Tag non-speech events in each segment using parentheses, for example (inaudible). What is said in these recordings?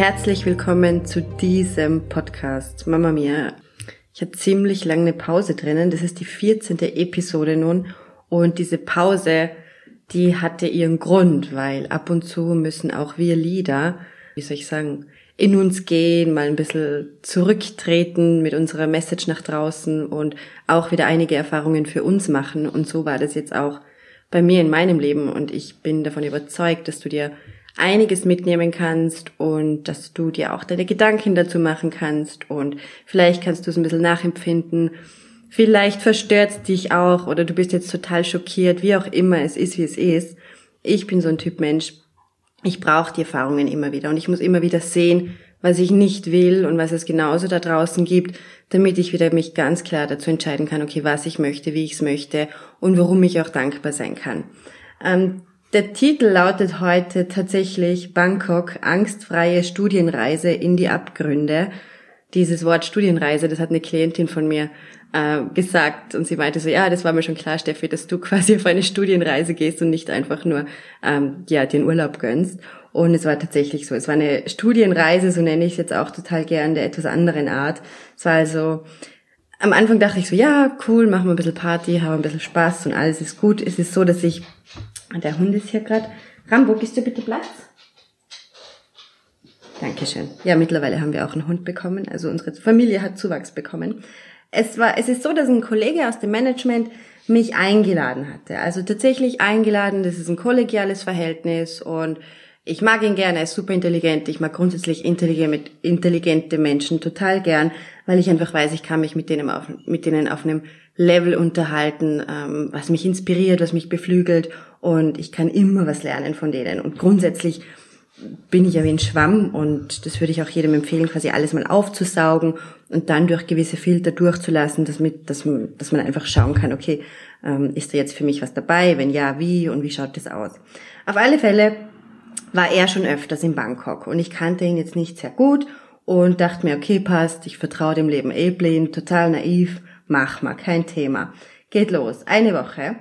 Herzlich willkommen zu diesem Podcast. Mama Mia, ich hatte ziemlich lange eine Pause drinnen. Das ist die 14. Episode nun. Und diese Pause, die hatte ihren Grund, weil ab und zu müssen auch wir Lieder, wie soll ich sagen, in uns gehen, mal ein bisschen zurücktreten mit unserer Message nach draußen und auch wieder einige Erfahrungen für uns machen. Und so war das jetzt auch bei mir in meinem Leben. Und ich bin davon überzeugt, dass du dir einiges mitnehmen kannst und dass du dir auch deine Gedanken dazu machen kannst und vielleicht kannst du es ein bisschen nachempfinden. Vielleicht verstört es dich auch oder du bist jetzt total schockiert, wie auch immer es ist, wie es ist. Ich bin so ein Typ Mensch. Ich brauche die Erfahrungen immer wieder und ich muss immer wieder sehen, was ich nicht will und was es genauso da draußen gibt, damit ich wieder mich ganz klar dazu entscheiden kann, okay, was ich möchte, wie ich es möchte und warum ich auch dankbar sein kann. Ähm, der Titel lautet heute tatsächlich Bangkok, angstfreie Studienreise in die Abgründe. Dieses Wort Studienreise, das hat eine Klientin von mir äh, gesagt und sie meinte so, ja, das war mir schon klar, Steffi, dass du (laughs) quasi auf eine Studienreise gehst und nicht einfach nur ähm, ja den Urlaub gönnst. Und es war tatsächlich so. Es war eine Studienreise, so nenne ich es jetzt auch total gern, der etwas anderen Art. Es war also am Anfang dachte ich so, ja, cool, machen wir ein bisschen Party, haben ein bisschen Spaß und alles ist gut. Es ist so, dass ich der Hund ist hier gerade. Rambo, gibst du bitte Platz? Dankeschön. Ja, mittlerweile haben wir auch einen Hund bekommen. Also unsere Familie hat Zuwachs bekommen. Es war, es ist so, dass ein Kollege aus dem Management mich eingeladen hatte. Also tatsächlich eingeladen. Das ist ein kollegiales Verhältnis und ich mag ihn gerne. Er ist super intelligent. Ich mag grundsätzlich intelligente Menschen total gern, weil ich einfach weiß, ich kann mich mit denen auf, mit denen auf einem Level unterhalten, ähm, was mich inspiriert, was mich beflügelt und ich kann immer was lernen von denen. Und grundsätzlich bin ich ja wie ein Schwamm und das würde ich auch jedem empfehlen, quasi alles mal aufzusaugen und dann durch gewisse Filter durchzulassen, dass, mit, dass, man, dass man einfach schauen kann, okay, ähm, ist da jetzt für mich was dabei? Wenn ja, wie und wie schaut das aus? Auf alle Fälle war er schon öfters in Bangkok und ich kannte ihn jetzt nicht sehr gut und dachte mir, okay, passt, ich vertraue dem Leben eh blind, total naiv mach mal, kein Thema. Geht los, eine Woche.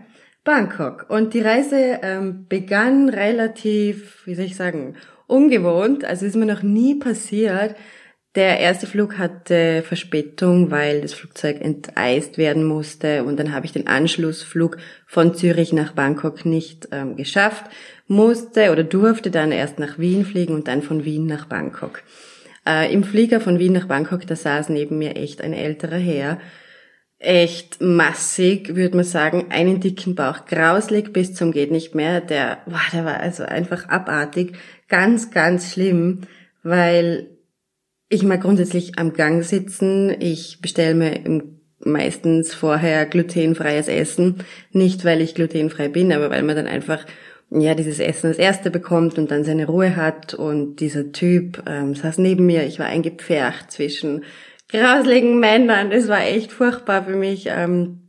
Bangkok. Und die Reise ähm, begann relativ, wie soll ich sagen, ungewohnt. Also ist mir noch nie passiert. Der erste Flug hatte Verspätung, weil das Flugzeug enteist werden musste und dann habe ich den Anschlussflug von Zürich nach Bangkok nicht ähm, geschafft, musste oder durfte dann erst nach Wien fliegen und dann von Wien nach Bangkok. Äh, Im Flieger von Wien nach Bangkok, da saß neben mir echt ein älterer Herr, echt massig, würde man sagen, einen dicken Bauch, grauslig bis zum geht nicht mehr. Der, boah, der war also einfach abartig, ganz, ganz schlimm, weil ich mal grundsätzlich am Gang sitzen, ich bestelle mir meistens vorher glutenfreies Essen, nicht weil ich glutenfrei bin, aber weil man dann einfach ja dieses Essen als erste bekommt und dann seine Ruhe hat. Und dieser Typ ähm, saß neben mir, ich war eingepfercht zwischen grausligen Männern. Das war echt furchtbar für mich. Ähm,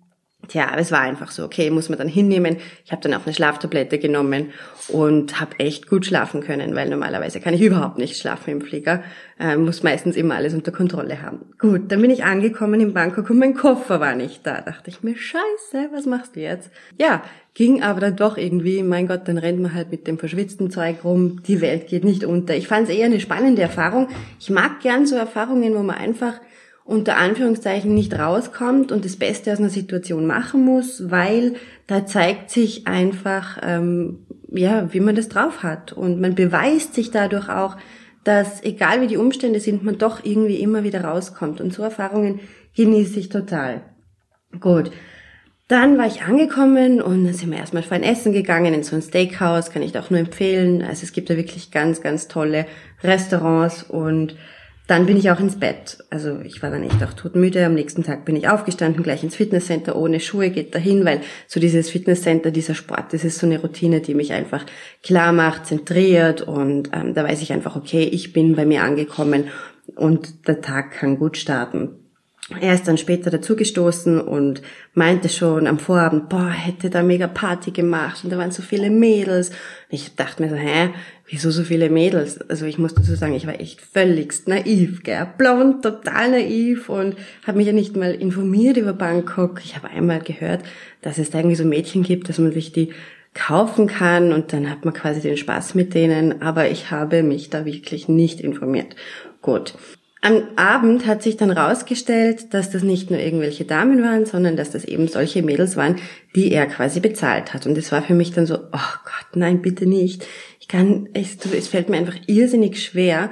Tja, aber es war einfach so, okay, muss man dann hinnehmen. Ich habe dann auch eine Schlaftablette genommen und habe echt gut schlafen können, weil normalerweise kann ich überhaupt nicht schlafen im Flieger. Äh, muss meistens immer alles unter Kontrolle haben. Gut, dann bin ich angekommen in Bangkok und mein Koffer war nicht da. Dachte ich mir, scheiße, was machst du jetzt? Ja, ging aber dann doch irgendwie, mein Gott, dann rennt man halt mit dem verschwitzten Zeug rum, die Welt geht nicht unter. Ich fand es eher eine spannende Erfahrung. Ich mag gern so Erfahrungen, wo man einfach unter Anführungszeichen nicht rauskommt und das Beste aus einer Situation machen muss, weil da zeigt sich einfach, ähm, ja, wie man das drauf hat. Und man beweist sich dadurch auch, dass egal wie die Umstände sind, man doch irgendwie immer wieder rauskommt. Und so Erfahrungen genieße ich total. Gut. Dann war ich angekommen und dann sind wir erstmal fein essen gegangen in so ein Steakhouse, kann ich auch nur empfehlen. Also es gibt da wirklich ganz, ganz tolle Restaurants und dann bin ich auch ins Bett. Also ich war dann echt auch todmüde. Am nächsten Tag bin ich aufgestanden, gleich ins Fitnesscenter ohne Schuhe, geht dahin, weil so dieses Fitnesscenter, dieser Sport, das ist so eine Routine, die mich einfach klar macht, zentriert und ähm, da weiß ich einfach, okay, ich bin bei mir angekommen und der Tag kann gut starten. Er ist dann später dazugestoßen und meinte schon am Vorabend, boah, hätte da mega Party gemacht und da waren so viele Mädels. Ich dachte mir so, hä, wieso so viele Mädels? Also ich muss dazu sagen, ich war echt völligst naiv, gell, blond, total naiv und habe mich ja nicht mal informiert über Bangkok. Ich habe einmal gehört, dass es da irgendwie so Mädchen gibt, dass man sich die kaufen kann und dann hat man quasi den Spaß mit denen, aber ich habe mich da wirklich nicht informiert. Gut. Am Abend hat sich dann rausgestellt, dass das nicht nur irgendwelche Damen waren, sondern dass das eben solche Mädels waren, die er quasi bezahlt hat. Und es war für mich dann so, oh Gott, nein, bitte nicht. Ich kann, es, es fällt mir einfach irrsinnig schwer,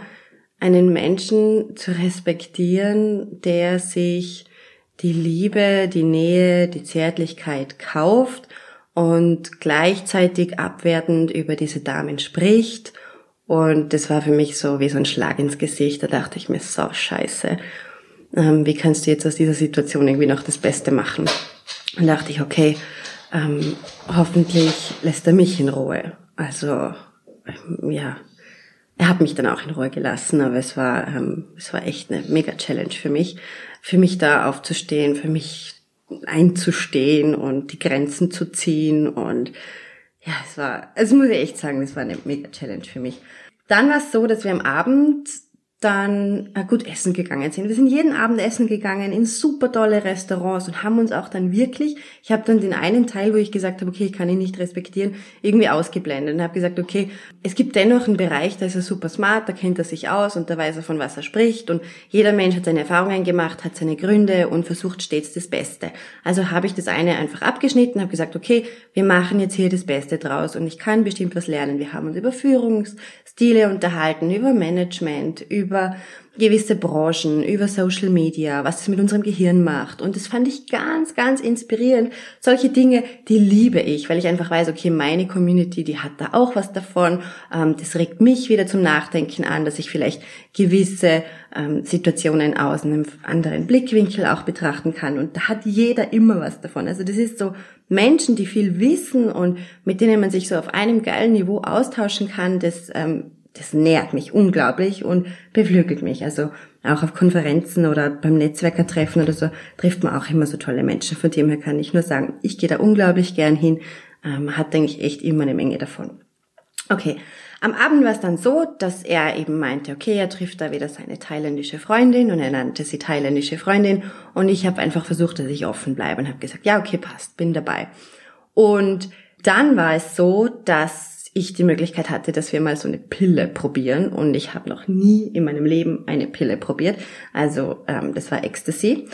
einen Menschen zu respektieren, der sich die Liebe, die Nähe, die Zärtlichkeit kauft und gleichzeitig abwertend über diese Damen spricht und das war für mich so wie so ein Schlag ins Gesicht. Da dachte ich mir, so scheiße. Ähm, wie kannst du jetzt aus dieser Situation irgendwie noch das Beste machen? Und dachte ich, okay, ähm, hoffentlich lässt er mich in Ruhe. Also, ähm, ja, er hat mich dann auch in Ruhe gelassen, aber es war, ähm, es war echt eine mega Challenge für mich, für mich da aufzustehen, für mich einzustehen und die Grenzen zu ziehen und ja, es war, es muss ich echt sagen, das war eine mega Challenge für mich. Dann war es so, dass wir am Abend dann äh, gut essen gegangen sind. Wir sind jeden Abend essen gegangen in super tolle Restaurants und haben uns auch dann wirklich, ich habe dann den einen Teil, wo ich gesagt habe, okay, ich kann ihn nicht respektieren, irgendwie ausgeblendet und habe gesagt, okay, es gibt dennoch einen Bereich, da ist er super smart, da kennt er sich aus und da weiß er, von was er spricht und jeder Mensch hat seine Erfahrungen gemacht, hat seine Gründe und versucht stets das Beste. Also habe ich das eine einfach abgeschnitten, habe gesagt, okay, wir machen jetzt hier das Beste draus und ich kann bestimmt was lernen. Wir haben uns über Führungsstile unterhalten, über Management, über über gewisse Branchen, über Social Media, was es mit unserem Gehirn macht. Und das fand ich ganz, ganz inspirierend. Solche Dinge, die liebe ich, weil ich einfach weiß, okay, meine Community, die hat da auch was davon. Ähm, das regt mich wieder zum Nachdenken an, dass ich vielleicht gewisse ähm, Situationen aus einem anderen Blickwinkel auch betrachten kann. Und da hat jeder immer was davon. Also das ist so Menschen, die viel wissen und mit denen man sich so auf einem geilen Niveau austauschen kann, das ähm, das nährt mich unglaublich und beflügelt mich. Also auch auf Konferenzen oder beim Netzwerkertreffen oder so trifft man auch immer so tolle Menschen. Von dem her kann ich nur sagen, ich gehe da unglaublich gern hin. Ähm, hat, denke ich, echt immer eine Menge davon. Okay, am Abend war es dann so, dass er eben meinte, okay, er trifft da wieder seine thailändische Freundin und er nannte sie thailändische Freundin und ich habe einfach versucht, dass ich offen bleibe und habe gesagt, ja, okay, passt, bin dabei. Und dann war es so, dass ich die Möglichkeit hatte, dass wir mal so eine Pille probieren. Und ich habe noch nie in meinem Leben eine Pille probiert. Also ähm, das war Ecstasy.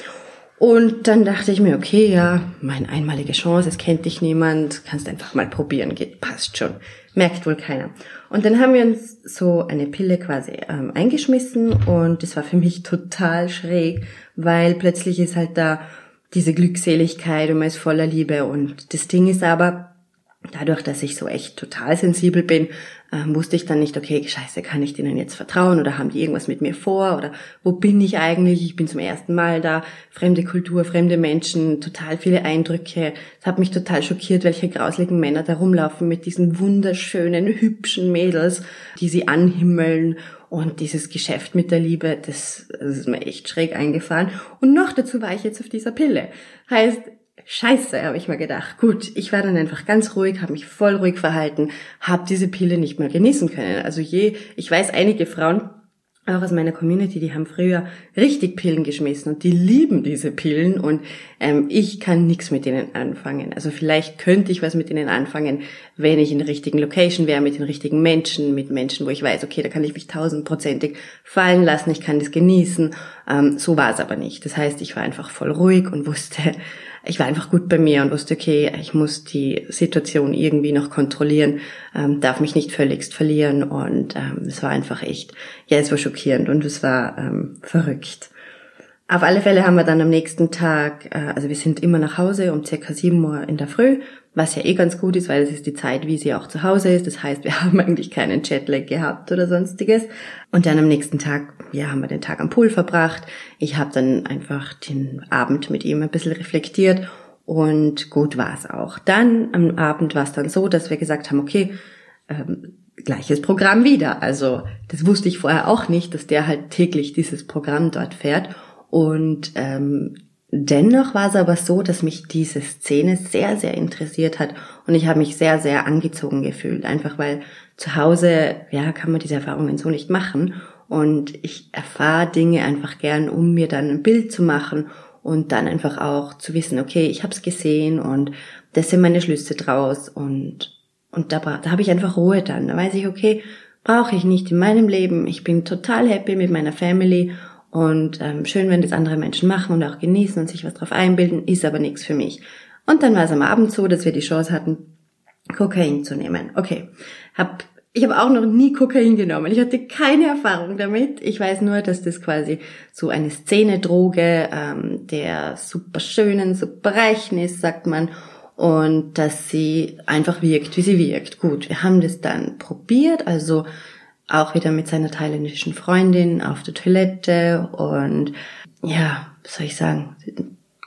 Und dann dachte ich mir, okay, ja, meine einmalige Chance, es kennt dich niemand, kannst einfach mal probieren, geht, passt schon, merkt wohl keiner. Und dann haben wir uns so eine Pille quasi ähm, eingeschmissen und das war für mich total schräg, weil plötzlich ist halt da diese Glückseligkeit und man ist voller Liebe und das Ding ist aber, dadurch, dass ich so echt total sensibel bin, äh, wusste ich dann nicht, okay, scheiße, kann ich denen jetzt vertrauen oder haben die irgendwas mit mir vor oder wo bin ich eigentlich? Ich bin zum ersten Mal da, fremde Kultur, fremde Menschen, total viele Eindrücke. Es hat mich total schockiert, welche grausligen Männer da rumlaufen mit diesen wunderschönen, hübschen Mädels, die sie anhimmeln und dieses Geschäft mit der Liebe, das, das ist mir echt schräg eingefahren. Und noch dazu war ich jetzt auf dieser Pille. Heißt, Scheiße, habe ich mir gedacht. Gut, ich war dann einfach ganz ruhig, habe mich voll ruhig verhalten, habe diese Pille nicht mehr genießen können. Also je, ich weiß, einige Frauen auch aus meiner Community, die haben früher richtig Pillen geschmissen und die lieben diese Pillen und ähm, ich kann nichts mit denen anfangen. Also vielleicht könnte ich was mit denen anfangen, wenn ich in der richtigen Location wäre, mit den richtigen Menschen, mit Menschen, wo ich weiß, okay, da kann ich mich tausendprozentig fallen lassen, ich kann das genießen. Ähm, so war es aber nicht. Das heißt, ich war einfach voll ruhig und wusste, ich war einfach gut bei mir und wusste, okay, ich muss die Situation irgendwie noch kontrollieren, ähm, darf mich nicht völligst verlieren und ähm, es war einfach echt, ja, es war schockierend und es war ähm, verrückt. Auf alle Fälle haben wir dann am nächsten Tag, äh, also wir sind immer nach Hause um circa 7 Uhr in der Früh, was ja eh ganz gut ist, weil es ist die Zeit, wie sie auch zu Hause ist. Das heißt, wir (laughs) haben eigentlich keinen Jetlag gehabt oder sonstiges. Und dann am nächsten Tag, ja, haben wir den Tag am Pool verbracht. Ich habe dann einfach den Abend mit ihm ein bisschen reflektiert und gut war es auch. Dann am Abend war es dann so, dass wir gesagt haben, okay, ähm, gleiches Programm wieder. Also das wusste ich vorher auch nicht, dass der halt täglich dieses Programm dort fährt. Und ähm, dennoch war es aber so, dass mich diese Szene sehr, sehr interessiert hat und ich habe mich sehr, sehr angezogen gefühlt. Einfach weil zu Hause, ja, kann man diese Erfahrungen so nicht machen. Und ich erfahre Dinge einfach gern, um mir dann ein Bild zu machen und dann einfach auch zu wissen, okay, ich habe es gesehen und das sind meine Schlüsse draus und und da, da habe ich einfach Ruhe dann. Da weiß ich, okay, brauche ich nicht in meinem Leben. Ich bin total happy mit meiner Family und ähm, schön, wenn das andere Menschen machen und auch genießen und sich was drauf einbilden, ist aber nichts für mich. Und dann war es am Abend so, dass wir die Chance hatten, Kokain zu nehmen. Okay, hab ich habe auch noch nie Kokain genommen. Ich hatte keine Erfahrung damit. Ich weiß nur, dass das quasi so eine Szene-Droge ähm, der super schönen, super reichen ist, sagt man und dass sie einfach wirkt, wie sie wirkt. Gut, wir haben das dann probiert, also auch wieder mit seiner thailändischen Freundin auf der Toilette und ja, was soll ich sagen,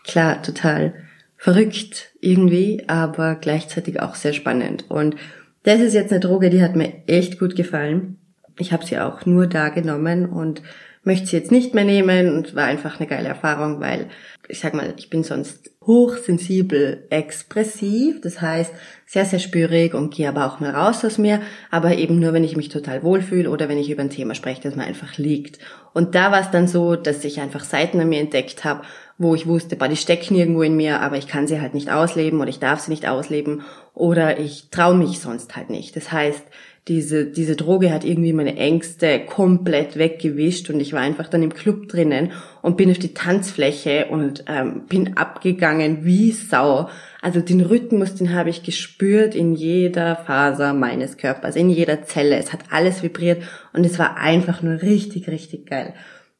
klar, total verrückt irgendwie, aber gleichzeitig auch sehr spannend. Und das ist jetzt eine Droge, die hat mir echt gut gefallen. Ich habe sie auch nur da genommen und möchte sie jetzt nicht mehr nehmen und war einfach eine geile Erfahrung, weil ich sag mal, ich bin sonst hochsensibel expressiv, das heißt sehr, sehr spürig und gehe aber auch mal raus aus mir, aber eben nur, wenn ich mich total wohlfühle oder wenn ich über ein Thema spreche, das mir einfach liegt. Und da war es dann so, dass ich einfach Seiten an mir entdeckt habe, wo ich wusste, boah, die stecken irgendwo in mir, aber ich kann sie halt nicht ausleben oder ich darf sie nicht ausleben oder ich traue mich sonst halt nicht. Das heißt, diese, diese Droge hat irgendwie meine Ängste komplett weggewischt und ich war einfach dann im Club drinnen und bin auf die Tanzfläche und ähm, bin abgegangen wie Sau. Also den Rhythmus, den habe ich gespürt in jeder Faser meines Körpers, in jeder Zelle. Es hat alles vibriert und es war einfach nur richtig, richtig geil.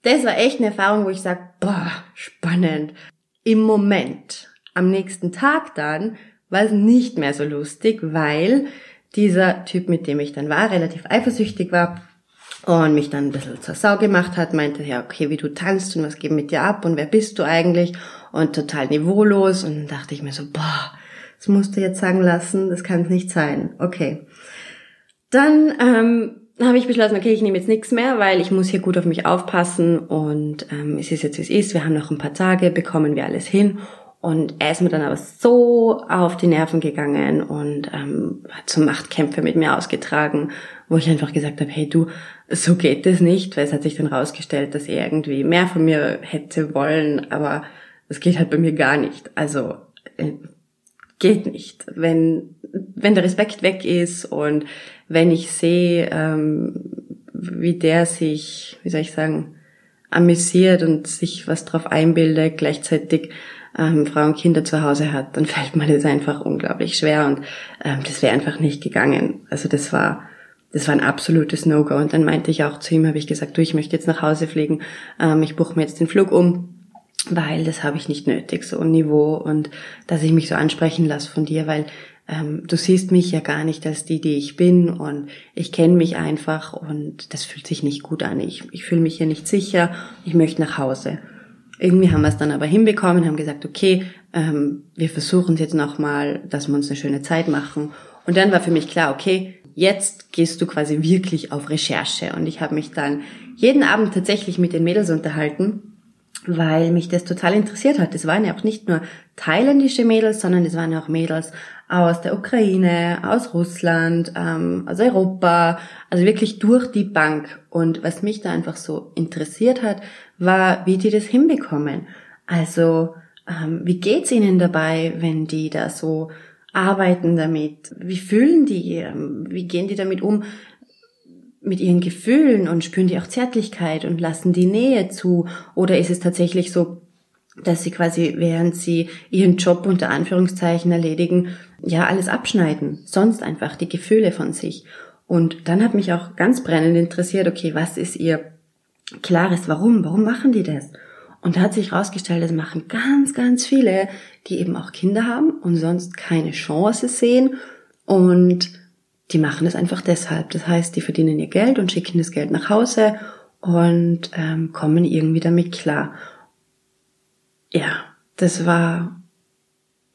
Das war echt eine Erfahrung, wo ich sage, boah, spannend. Im Moment, am nächsten Tag dann, war es nicht mehr so lustig, weil dieser Typ, mit dem ich dann war, relativ eifersüchtig war und mich dann ein bisschen zur Sau gemacht hat, meinte, ja, okay, wie du tanzt und was geht mit dir ab und wer bist du eigentlich und total niveaulos und dann dachte ich mir so, boah, das musst du jetzt sagen lassen, das kann es nicht sein. Okay. Dann ähm, habe ich beschlossen, okay, ich nehme jetzt nichts mehr, weil ich muss hier gut auf mich aufpassen und ähm, es ist jetzt, wie es ist. Wir haben noch ein paar Tage, bekommen wir alles hin und er ist mir dann aber so auf die Nerven gegangen und ähm, hat so Machtkämpfe mit mir ausgetragen, wo ich einfach gesagt habe, hey du, so geht das nicht, weil es hat sich dann rausgestellt, dass er irgendwie mehr von mir hätte wollen, aber das geht halt bei mir gar nicht. Also äh, geht nicht. Wenn, wenn der Respekt weg ist und wenn ich sehe, ähm, wie der sich, wie soll ich sagen, amüsiert und sich was drauf einbildet, gleichzeitig ähm, Frau und Kinder zu Hause hat, dann fällt mir das einfach unglaublich schwer und ähm, das wäre einfach nicht gegangen. Also das war das war ein absolutes No-Go. Und dann meinte ich auch zu ihm, habe ich gesagt, du, ich möchte jetzt nach Hause fliegen, ähm, ich buche mir jetzt den Flug um, weil das habe ich nicht nötig, so ein Niveau und dass ich mich so ansprechen lasse von dir, weil ähm, du siehst mich ja gar nicht als die, die ich bin und ich kenne mich einfach und das fühlt sich nicht gut an. Ich, ich fühle mich hier nicht sicher, ich möchte nach Hause. Irgendwie haben wir es dann aber hinbekommen, haben gesagt, okay, ähm, wir versuchen es jetzt nochmal, dass wir uns eine schöne Zeit machen. Und dann war für mich klar, okay, jetzt gehst du quasi wirklich auf Recherche. Und ich habe mich dann jeden Abend tatsächlich mit den Mädels unterhalten, weil mich das total interessiert hat. Es waren ja auch nicht nur thailändische Mädels, sondern es waren ja auch Mädels aus der Ukraine, aus Russland, ähm, aus Europa, also wirklich durch die Bank. Und was mich da einfach so interessiert hat, war, wie die das hinbekommen. Also, ähm, wie geht's ihnen dabei, wenn die da so arbeiten damit? Wie fühlen die? Ähm, wie gehen die damit um? Mit ihren Gefühlen und spüren die auch Zärtlichkeit und lassen die Nähe zu? Oder ist es tatsächlich so, dass sie quasi, während sie ihren Job unter Anführungszeichen erledigen, ja, alles abschneiden, sonst einfach die Gefühle von sich. Und dann hat mich auch ganz brennend interessiert, okay, was ist ihr klares Warum? Warum machen die das? Und da hat sich herausgestellt, das machen ganz, ganz viele, die eben auch Kinder haben und sonst keine Chance sehen. Und die machen es einfach deshalb. Das heißt, die verdienen ihr Geld und schicken das Geld nach Hause und ähm, kommen irgendwie damit klar. Ja, das war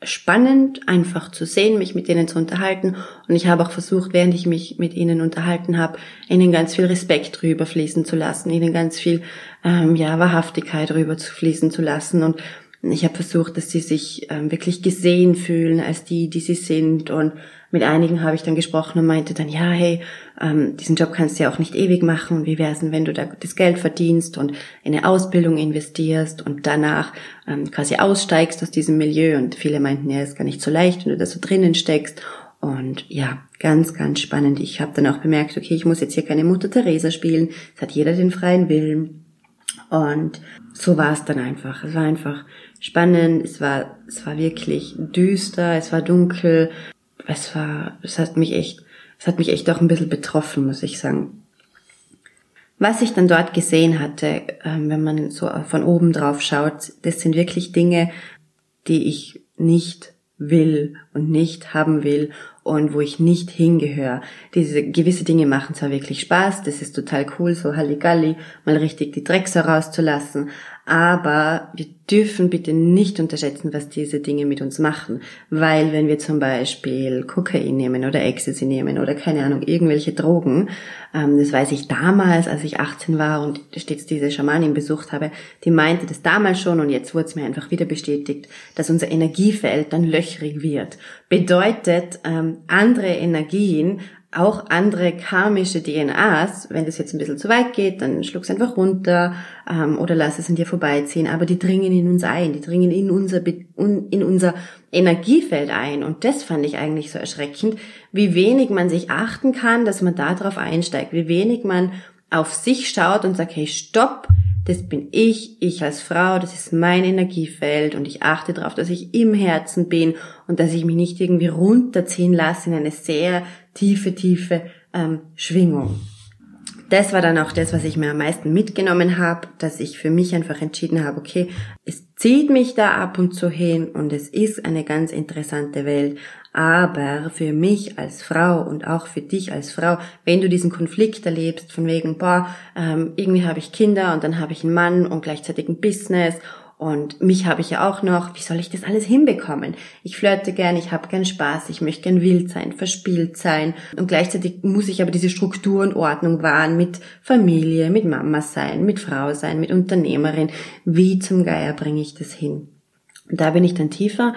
spannend, einfach zu sehen, mich mit denen zu unterhalten. Und ich habe auch versucht, während ich mich mit ihnen unterhalten habe, ihnen ganz viel Respekt rüber fließen zu lassen, ihnen ganz viel ähm, ja Wahrhaftigkeit rüber zu fließen zu lassen. Und ich habe versucht, dass sie sich ähm, wirklich gesehen fühlen als die, die sie sind und mit einigen habe ich dann gesprochen und meinte dann, ja, hey, ähm, diesen Job kannst du ja auch nicht ewig machen. Wie wäre es denn, wenn du da das Geld verdienst und in eine Ausbildung investierst und danach ähm, quasi aussteigst aus diesem Milieu? Und viele meinten, ja, ist gar nicht so leicht, wenn du da so drinnen steckst. Und ja, ganz, ganz spannend. Ich habe dann auch bemerkt, okay, ich muss jetzt hier keine Mutter Teresa spielen. Es hat jeder den freien Willen. Und so war es dann einfach. Es war einfach spannend. Es war, es war wirklich düster. Es war dunkel es war, es hat mich echt, es hat mich echt auch ein bisschen betroffen, muss ich sagen. Was ich dann dort gesehen hatte, ähm, wenn man so von oben drauf schaut, das sind wirklich Dinge, die ich nicht will und nicht haben will und wo ich nicht hingehöre. Diese gewisse Dinge machen zwar wirklich Spaß, das ist total cool, so Halligalli, mal richtig die Drecks herauszulassen, aber wir dürfen bitte nicht unterschätzen, was diese Dinge mit uns machen. Weil wenn wir zum Beispiel Kokain nehmen oder Ecstasy nehmen oder keine Ahnung, irgendwelche Drogen, ähm, das weiß ich damals, als ich 18 war und stets diese Schamanin besucht habe, die meinte das damals schon und jetzt wurde es mir einfach wieder bestätigt, dass unser Energiefeld dann löchrig wird. Bedeutet, ähm, andere Energien auch andere karmische DNAs, wenn das jetzt ein bisschen zu weit geht, dann schluck's einfach runter ähm, oder lass es an dir vorbeiziehen, aber die dringen in uns ein, die dringen in unser, in unser Energiefeld ein. Und das fand ich eigentlich so erschreckend, wie wenig man sich achten kann, dass man da drauf einsteigt, wie wenig man auf sich schaut und sagt, hey, stopp, das bin ich, ich als Frau, das ist mein Energiefeld und ich achte darauf, dass ich im Herzen bin und dass ich mich nicht irgendwie runterziehen lasse in eine sehr tiefe, tiefe ähm, Schwingung. Das war dann auch das, was ich mir am meisten mitgenommen habe, dass ich für mich einfach entschieden habe, okay, es zieht mich da ab und zu hin und es ist eine ganz interessante Welt, aber für mich als Frau und auch für dich als Frau, wenn du diesen Konflikt erlebst, von wegen, boah, ähm, irgendwie habe ich Kinder und dann habe ich einen Mann und gleichzeitig ein Business und mich habe ich ja auch noch, wie soll ich das alles hinbekommen? Ich flirte gern, ich habe gern Spaß, ich möchte gern wild sein, verspielt sein. Und gleichzeitig muss ich aber diese Struktur und Ordnung wahren mit Familie, mit Mama sein, mit Frau sein, mit Unternehmerin. Wie zum Geier bringe ich das hin? Und da bin ich dann tiefer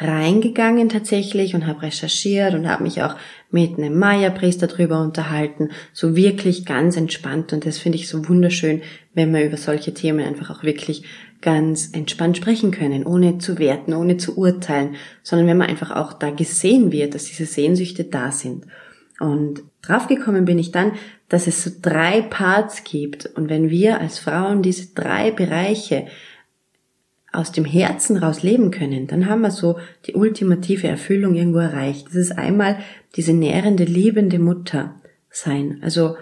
reingegangen tatsächlich und habe recherchiert und habe mich auch mit einem Maya-Priester drüber unterhalten, so wirklich ganz entspannt. Und das finde ich so wunderschön, wenn wir über solche Themen einfach auch wirklich ganz entspannt sprechen können, ohne zu werten, ohne zu urteilen, sondern wenn man einfach auch da gesehen wird, dass diese Sehnsüchte da sind. Und draufgekommen bin ich dann, dass es so drei Parts gibt. Und wenn wir als Frauen diese drei Bereiche aus dem Herzen raus leben können, dann haben wir so die ultimative Erfüllung irgendwo erreicht. Das ist einmal diese nährende, liebende Mutter sein. Also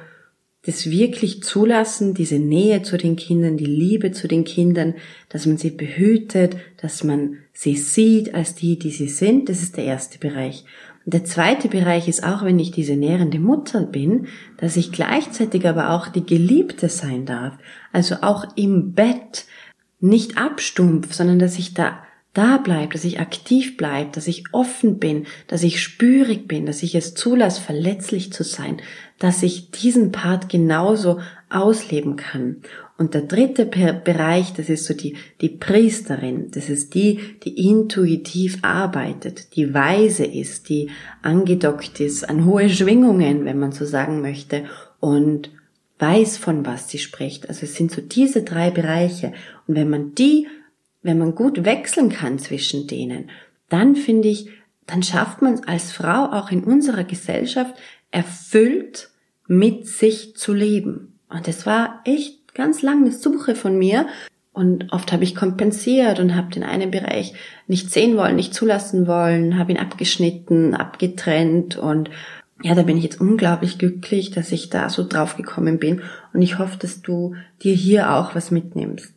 das wirklich zulassen, diese Nähe zu den Kindern, die Liebe zu den Kindern, dass man sie behütet, dass man sie sieht als die, die sie sind. Das ist der erste Bereich. Und der zweite Bereich ist auch, wenn ich diese nährende Mutter bin, dass ich gleichzeitig aber auch die Geliebte sein darf. Also auch im Bett, nicht abstumpf, sondern dass ich da da bleibe, dass ich aktiv bleibe, dass ich offen bin, dass ich spürig bin, dass ich es zulasse, verletzlich zu sein, dass ich diesen Part genauso ausleben kann. Und der dritte Bereich, das ist so die, die Priesterin, das ist die, die intuitiv arbeitet, die weise ist, die angedockt ist an hohe Schwingungen, wenn man so sagen möchte, und weiß, von was sie spricht. Also es sind so diese drei Bereiche. Und wenn man die, wenn man gut wechseln kann zwischen denen, dann finde ich, dann schafft man es als Frau auch in unserer Gesellschaft erfüllt mit sich zu leben. Und es war echt ganz lange eine Suche von mir. Und oft habe ich kompensiert und habe den einen Bereich nicht sehen wollen, nicht zulassen wollen, habe ihn abgeschnitten, abgetrennt und ja, da bin ich jetzt unglaublich glücklich, dass ich da so drauf gekommen bin und ich hoffe, dass du dir hier auch was mitnimmst.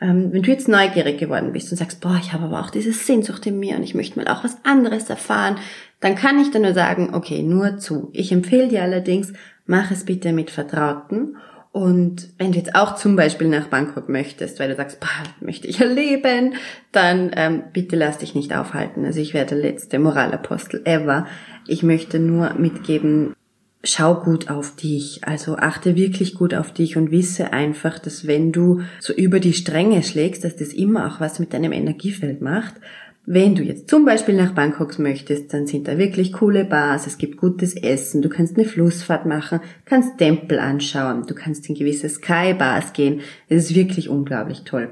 ähm, wenn du jetzt neugierig geworden bist und sagst, boah, ich habe aber auch diese Sehnsucht in mir und ich möchte mal auch was anderes erfahren, dann kann ich dir nur sagen, okay, nur zu. Ich empfehle dir allerdings, mach es bitte mit Vertrauten. Und wenn du jetzt auch zum Beispiel nach Bangkok möchtest, weil du sagst, bah, möchte ich erleben, dann ähm, bitte lass dich nicht aufhalten. Also ich werde der letzte Moralapostel ever. Ich möchte nur mitgeben, schau gut auf dich. Also achte wirklich gut auf dich und wisse einfach, dass wenn du so über die Stränge schlägst, dass das immer auch was mit deinem Energiefeld macht. Wenn du jetzt zum Beispiel nach Bangkok möchtest, dann sind da wirklich coole Bars, es gibt gutes Essen, du kannst eine Flussfahrt machen, kannst Tempel anschauen, du kannst in gewisse Sky-Bars gehen. Es ist wirklich unglaublich toll.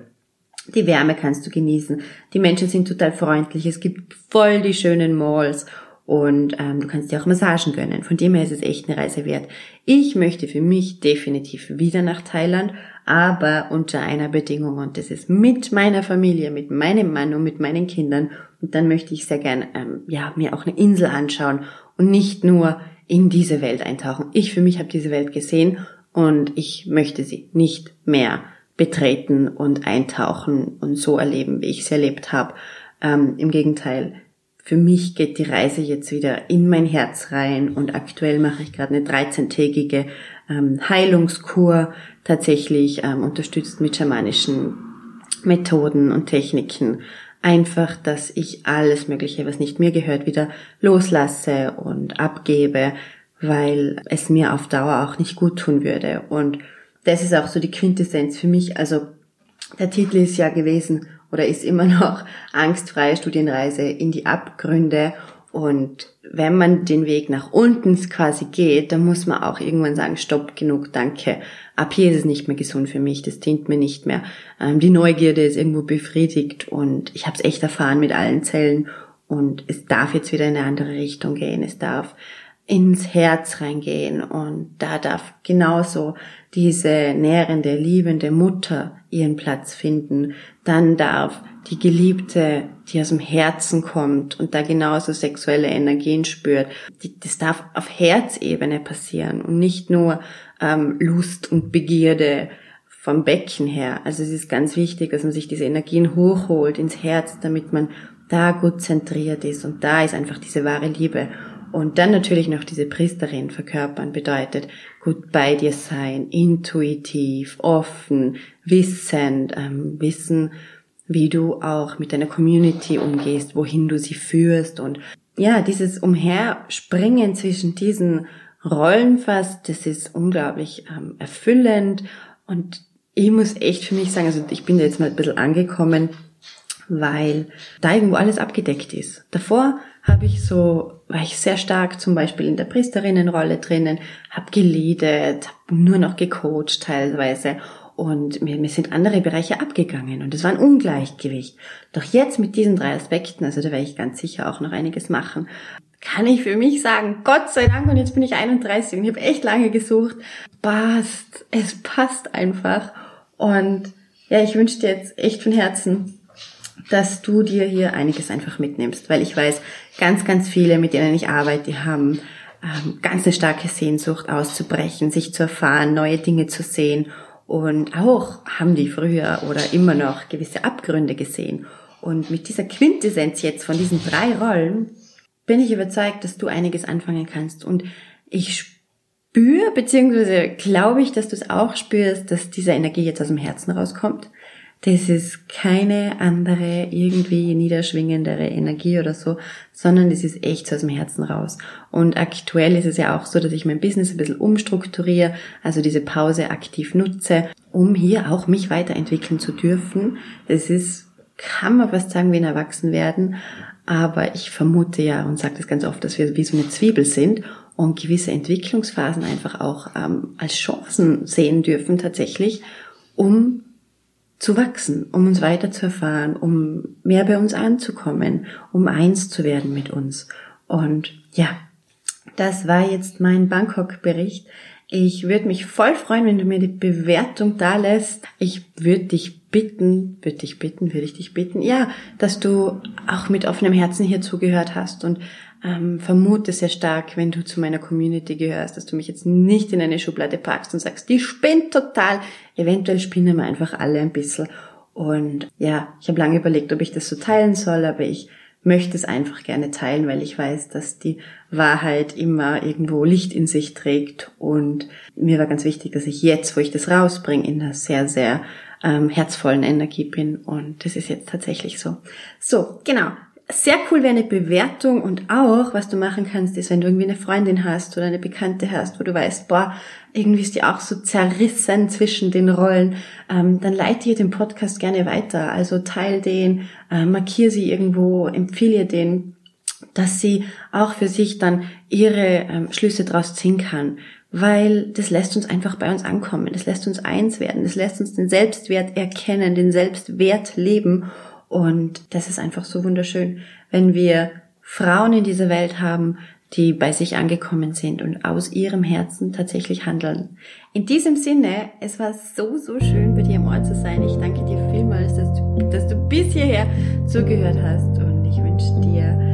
Die Wärme kannst du genießen. Die Menschen sind total freundlich. Es gibt voll die schönen Malls und ähm, du kannst dir auch Massagen gönnen. Von dem her ist es echt eine Reise wert. Ich möchte für mich definitiv wieder nach Thailand, aber unter einer Bedingung und das ist mit meiner Familie, mit meinem Mann und mit meinen Kindern. Und dann möchte ich sehr gern ähm, ja mir auch eine Insel anschauen und nicht nur in diese Welt eintauchen. Ich für mich habe diese Welt gesehen und ich möchte sie nicht mehr betreten und eintauchen und so erleben, wie ich sie erlebt habe. Ähm, Im Gegenteil, für mich geht die Reise jetzt wieder in mein Herz rein und aktuell mache ich gerade eine 13-tägige ähm, Heilungskur, tatsächlich ähm, unterstützt mit schamanischen Methoden und Techniken. Einfach, dass ich alles Mögliche, was nicht mir gehört, wieder loslasse und abgebe, weil es mir auf Dauer auch nicht gut tun würde. Und das ist auch so die Quintessenz für mich. Also der Titel ist ja gewesen oder ist immer noch angstfreie Studienreise in die Abgründe. Und wenn man den Weg nach unten quasi geht, dann muss man auch irgendwann sagen, stopp, genug, danke. Ab hier ist es nicht mehr gesund für mich, das dient mir nicht mehr. Ähm, die Neugierde ist irgendwo befriedigt und ich habe es echt erfahren mit allen Zellen und es darf jetzt wieder in eine andere Richtung gehen. Es darf ins Herz reingehen und da darf genauso diese nährende, liebende Mutter ihren Platz finden. Dann darf die Geliebte, die aus dem Herzen kommt und da genauso sexuelle Energien spürt, die, das darf auf Herzebene passieren und nicht nur ähm, Lust und Begierde vom Becken her. Also es ist ganz wichtig, dass man sich diese Energien hochholt ins Herz, damit man da gut zentriert ist und da ist einfach diese wahre Liebe. Und dann natürlich noch diese Priesterin verkörpern bedeutet gut bei dir sein, intuitiv, offen, wissend, ähm, wissen, wie du auch mit deiner Community umgehst, wohin du sie führst und ja, dieses Umherspringen zwischen diesen Rollen fast, das ist unglaublich ähm, erfüllend und ich muss echt für mich sagen, also ich bin jetzt mal ein bisschen angekommen, weil da irgendwo alles abgedeckt ist. Davor habe ich so, war ich sehr stark zum Beispiel in der Priesterinnenrolle drinnen, habe geledet, habe nur noch gecoacht teilweise und mir, mir sind andere Bereiche abgegangen und es war ein Ungleichgewicht. Doch jetzt mit diesen drei Aspekten, also da werde ich ganz sicher auch noch einiges machen, kann ich für mich sagen, Gott sei Dank, und jetzt bin ich 31 und ich habe echt lange gesucht, passt, es passt einfach. Und ja, ich wünsche dir jetzt echt von Herzen, dass du dir hier einiges einfach mitnimmst, weil ich weiß, ganz, ganz viele, mit denen ich arbeite, die haben ähm, ganz eine starke Sehnsucht auszubrechen, sich zu erfahren, neue Dinge zu sehen und auch haben die früher oder immer noch gewisse Abgründe gesehen. Und mit dieser Quintessenz jetzt von diesen drei Rollen bin ich überzeugt, dass du einiges anfangen kannst. Und ich spüre, beziehungsweise glaube ich, dass du es auch spürst, dass diese Energie jetzt aus dem Herzen rauskommt, das ist keine andere irgendwie niederschwingendere Energie oder so, sondern das ist echt so aus dem Herzen raus. Und aktuell ist es ja auch so, dass ich mein Business ein bisschen umstrukturiere, also diese Pause aktiv nutze, um hier auch mich weiterentwickeln zu dürfen. Das ist, kann man fast sagen, wie ein Erwachsenwerden, aber ich vermute ja und sage das ganz oft, dass wir wie so eine Zwiebel sind und gewisse Entwicklungsphasen einfach auch ähm, als Chancen sehen dürfen tatsächlich, um zu wachsen, um uns weiter zu erfahren, um mehr bei uns anzukommen, um eins zu werden mit uns. Und ja, das war jetzt mein Bangkok-Bericht. Ich würde mich voll freuen, wenn du mir die Bewertung da lässt. Ich würde dich bitten, würde dich bitten, würde ich dich bitten, ja, dass du auch mit offenem Herzen hier zugehört hast und ähm, vermute sehr stark, wenn du zu meiner Community gehörst, dass du mich jetzt nicht in eine Schublade packst und sagst, die spinnt total. Eventuell spinnen wir einfach alle ein bisschen. Und ja, ich habe lange überlegt, ob ich das so teilen soll, aber ich möchte es einfach gerne teilen, weil ich weiß, dass die Wahrheit immer irgendwo Licht in sich trägt. Und mir war ganz wichtig, dass ich jetzt, wo ich das rausbringe, in einer sehr, sehr ähm, herzvollen Energie bin. Und das ist jetzt tatsächlich so. So, genau sehr cool wäre eine Bewertung und auch, was du machen kannst, ist, wenn du irgendwie eine Freundin hast oder eine Bekannte hast, wo du weißt, boah, irgendwie ist die auch so zerrissen zwischen den Rollen, ähm, dann leite ihr den Podcast gerne weiter. Also teil den, äh, markier sie irgendwo, empfehle den, dass sie auch für sich dann ihre ähm, Schlüsse draus ziehen kann. Weil das lässt uns einfach bei uns ankommen, das lässt uns eins werden, das lässt uns den Selbstwert erkennen, den Selbstwert leben und das ist einfach so wunderschön, wenn wir Frauen in dieser Welt haben, die bei sich angekommen sind und aus ihrem Herzen tatsächlich handeln. In diesem Sinne, es war so, so schön, bei dir im Ort zu sein. Ich danke dir vielmals, dass du, dass du bis hierher zugehört hast und ich wünsche dir